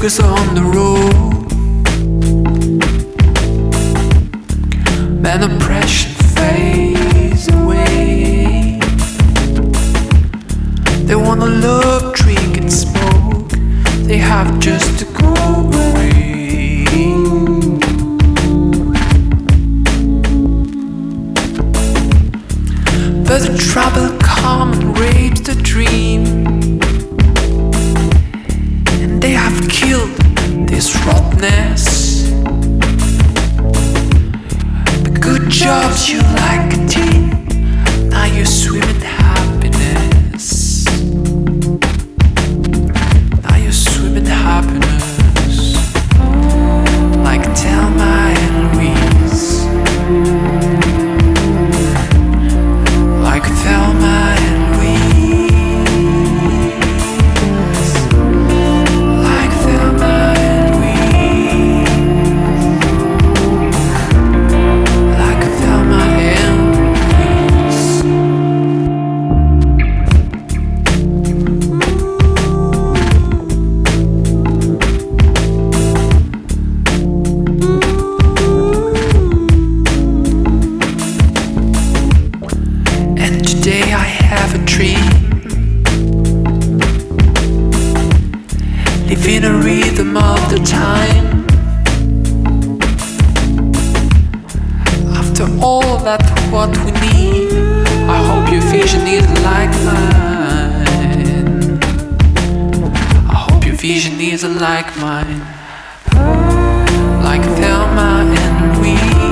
focus on the road. Man, oppression fades away. They wanna love, drink, and smoke. They have just to go away. But the trouble come and rapes the dream. The good jobs you like in a rhythm of the time. After all that, what we need. I hope your vision is like mine. I hope your vision is like mine. Like Thelma and Louise.